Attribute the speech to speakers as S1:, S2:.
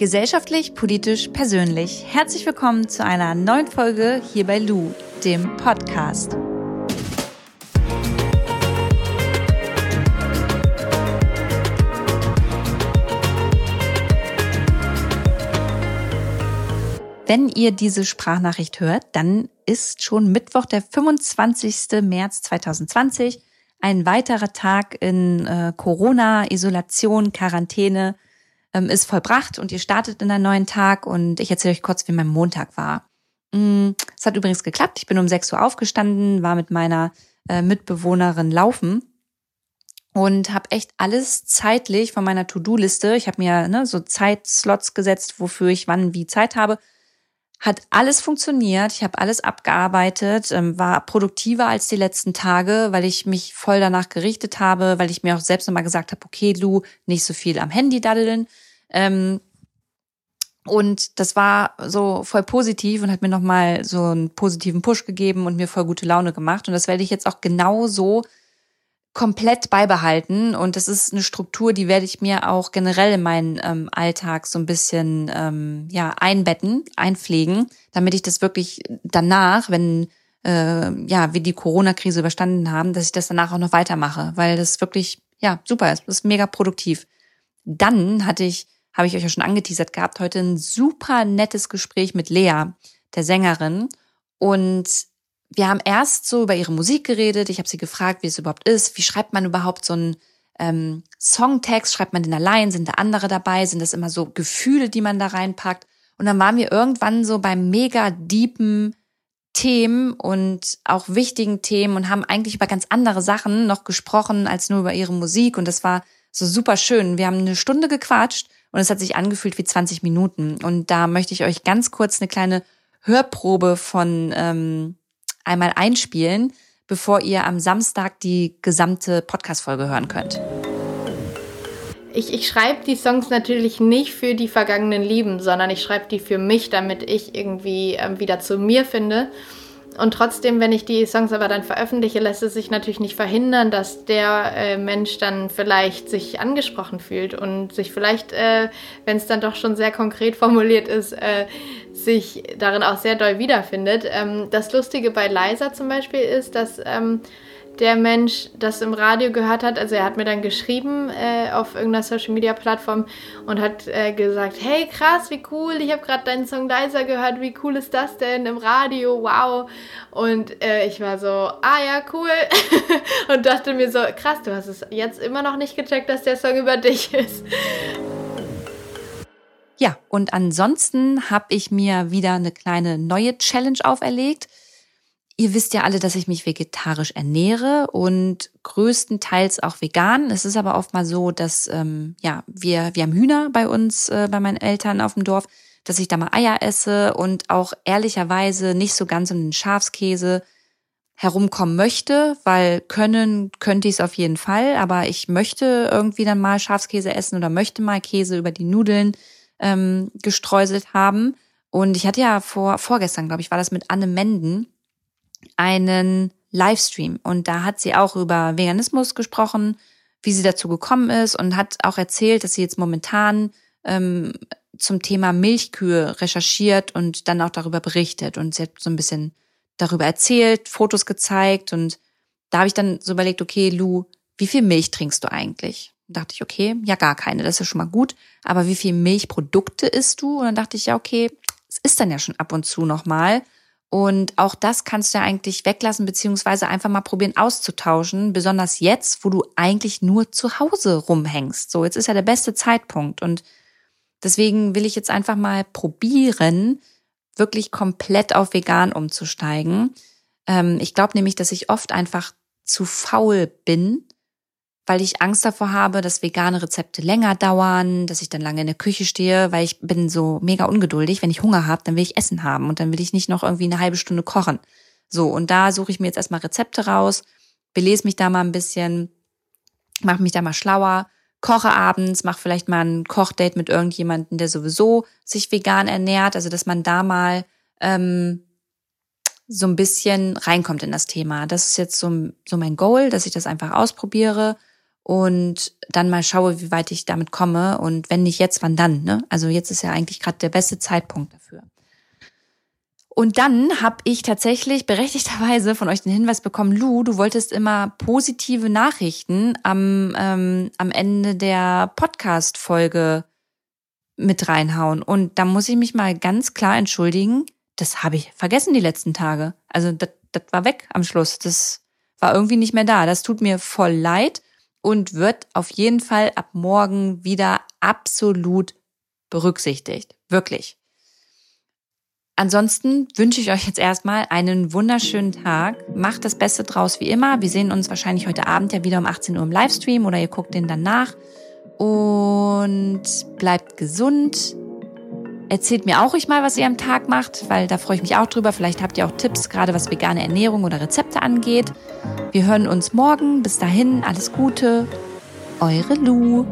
S1: Gesellschaftlich, politisch, persönlich. Herzlich willkommen zu einer neuen Folge hier bei Lou, dem Podcast. Wenn ihr diese Sprachnachricht hört, dann ist schon Mittwoch, der 25. März 2020, ein weiterer Tag in äh, Corona, Isolation, Quarantäne ähm, ist vollbracht und ihr startet in einen neuen Tag und ich erzähle euch kurz, wie mein Montag war. Mm, es hat übrigens geklappt. Ich bin um 6 Uhr aufgestanden, war mit meiner äh, Mitbewohnerin laufen und habe echt alles zeitlich von meiner To-Do-Liste. Ich habe mir ne, so Zeitslots gesetzt, wofür ich wann wie Zeit habe hat alles funktioniert, ich habe alles abgearbeitet, ähm, war produktiver als die letzten Tage, weil ich mich voll danach gerichtet habe, weil ich mir auch selbst nochmal gesagt habe, okay, Lu, nicht so viel am Handy daddeln. Ähm, und das war so voll positiv und hat mir nochmal so einen positiven Push gegeben und mir voll gute Laune gemacht. Und das werde ich jetzt auch genau so komplett beibehalten. Und das ist eine Struktur, die werde ich mir auch generell in meinen ähm, Alltag so ein bisschen ähm, ja einbetten, einpflegen, damit ich das wirklich danach, wenn äh, ja wir die Corona-Krise überstanden haben, dass ich das danach auch noch weitermache, weil das wirklich ja super ist, das ist mega produktiv. Dann hatte ich, habe ich euch ja schon angeteasert gehabt, heute ein super nettes Gespräch mit Lea, der Sängerin. Und wir haben erst so über ihre Musik geredet. Ich habe sie gefragt, wie es überhaupt ist. Wie schreibt man überhaupt so einen ähm, Songtext? Schreibt man den allein? Sind da andere dabei? Sind das immer so Gefühle, die man da reinpackt? Und dann waren wir irgendwann so bei mega deepen Themen und auch wichtigen Themen und haben eigentlich über ganz andere Sachen noch gesprochen als nur über ihre Musik. Und das war so super schön. Wir haben eine Stunde gequatscht und es hat sich angefühlt wie 20 Minuten. Und da möchte ich euch ganz kurz eine kleine Hörprobe von ähm, einmal einspielen, bevor ihr am Samstag die gesamte Podcast-Folge hören könnt.
S2: Ich, ich schreibe die Songs natürlich nicht für die vergangenen Lieben, sondern ich schreibe die für mich, damit ich irgendwie äh, wieder zu mir finde. Und trotzdem, wenn ich die Songs aber dann veröffentliche, lässt es sich natürlich nicht verhindern, dass der äh, Mensch dann vielleicht sich angesprochen fühlt und sich vielleicht, äh, wenn es dann doch schon sehr konkret formuliert ist, äh, sich darin auch sehr doll wiederfindet. Ähm, das Lustige bei Liza zum Beispiel ist, dass ähm, der Mensch das im Radio gehört hat. Also er hat mir dann geschrieben äh, auf irgendeiner Social Media Plattform und hat äh, gesagt, hey krass, wie cool, ich habe gerade deinen Song Leiser gehört, wie cool ist das denn im Radio, wow. Und äh, ich war so, ah ja, cool. und dachte mir so, krass, du hast es jetzt immer noch nicht gecheckt, dass der Song über dich ist.
S1: Ja, und ansonsten habe ich mir wieder eine kleine neue Challenge auferlegt. Ihr wisst ja alle, dass ich mich vegetarisch ernähre und größtenteils auch vegan. Es ist aber oft mal so, dass ähm, ja wir wir haben Hühner bei uns, äh, bei meinen Eltern auf dem Dorf, dass ich da mal Eier esse und auch ehrlicherweise nicht so ganz um den Schafskäse herumkommen möchte, weil können könnte ich es auf jeden Fall, aber ich möchte irgendwie dann mal Schafskäse essen oder möchte mal Käse über die Nudeln ähm, gestreuselt haben. Und ich hatte ja vor vorgestern, glaube ich, war das mit Anne Menden einen Livestream. Und da hat sie auch über Veganismus gesprochen, wie sie dazu gekommen ist und hat auch erzählt, dass sie jetzt momentan ähm, zum Thema Milchkühe recherchiert und dann auch darüber berichtet. Und sie hat so ein bisschen darüber erzählt, Fotos gezeigt. Und da habe ich dann so überlegt, okay, Lu, wie viel Milch trinkst du eigentlich? Da dachte ich, okay, ja gar keine, das ist schon mal gut, aber wie viel Milchprodukte isst du? Und dann dachte ich, ja okay, es ist dann ja schon ab und zu noch mal und auch das kannst du ja eigentlich weglassen, beziehungsweise einfach mal probieren auszutauschen, besonders jetzt, wo du eigentlich nur zu Hause rumhängst. So, jetzt ist ja der beste Zeitpunkt. Und deswegen will ich jetzt einfach mal probieren, wirklich komplett auf vegan umzusteigen. Ähm, ich glaube nämlich, dass ich oft einfach zu faul bin, weil ich Angst davor habe, dass vegane Rezepte länger dauern, dass ich dann lange in der Küche stehe, weil ich bin so mega ungeduldig. Wenn ich Hunger habe, dann will ich Essen haben und dann will ich nicht noch irgendwie eine halbe Stunde kochen. So, und da suche ich mir jetzt erstmal Rezepte raus, belese mich da mal ein bisschen, mache mich da mal schlauer, koche abends, mache vielleicht mal ein Kochdate mit irgendjemandem, der sowieso sich vegan ernährt, also dass man da mal ähm, so ein bisschen reinkommt in das Thema. Das ist jetzt so, so mein Goal, dass ich das einfach ausprobiere und dann mal schaue, wie weit ich damit komme und wenn nicht jetzt, wann dann. Ne? Also jetzt ist ja eigentlich gerade der beste Zeitpunkt dafür. Und dann habe ich tatsächlich berechtigterweise von euch den Hinweis bekommen, Lu, du wolltest immer positive Nachrichten am, ähm, am Ende der Podcast-Folge mit reinhauen. Und da muss ich mich mal ganz klar entschuldigen, das habe ich vergessen die letzten Tage. Also das, das war weg am Schluss. Das war irgendwie nicht mehr da. Das tut mir voll leid und wird auf jeden Fall ab morgen wieder absolut berücksichtigt. Wirklich. Ansonsten wünsche ich euch jetzt erstmal einen wunderschönen Tag. Macht das Beste draus wie immer. Wir sehen uns wahrscheinlich heute Abend ja wieder um 18 Uhr im Livestream oder ihr guckt den dann nach. Und bleibt gesund. Erzählt mir auch ruhig mal, was ihr am Tag macht, weil da freue ich mich auch drüber. Vielleicht habt ihr auch Tipps, gerade was vegane Ernährung oder Rezepte angeht. Wir hören uns morgen. Bis dahin, alles Gute. Eure Lu.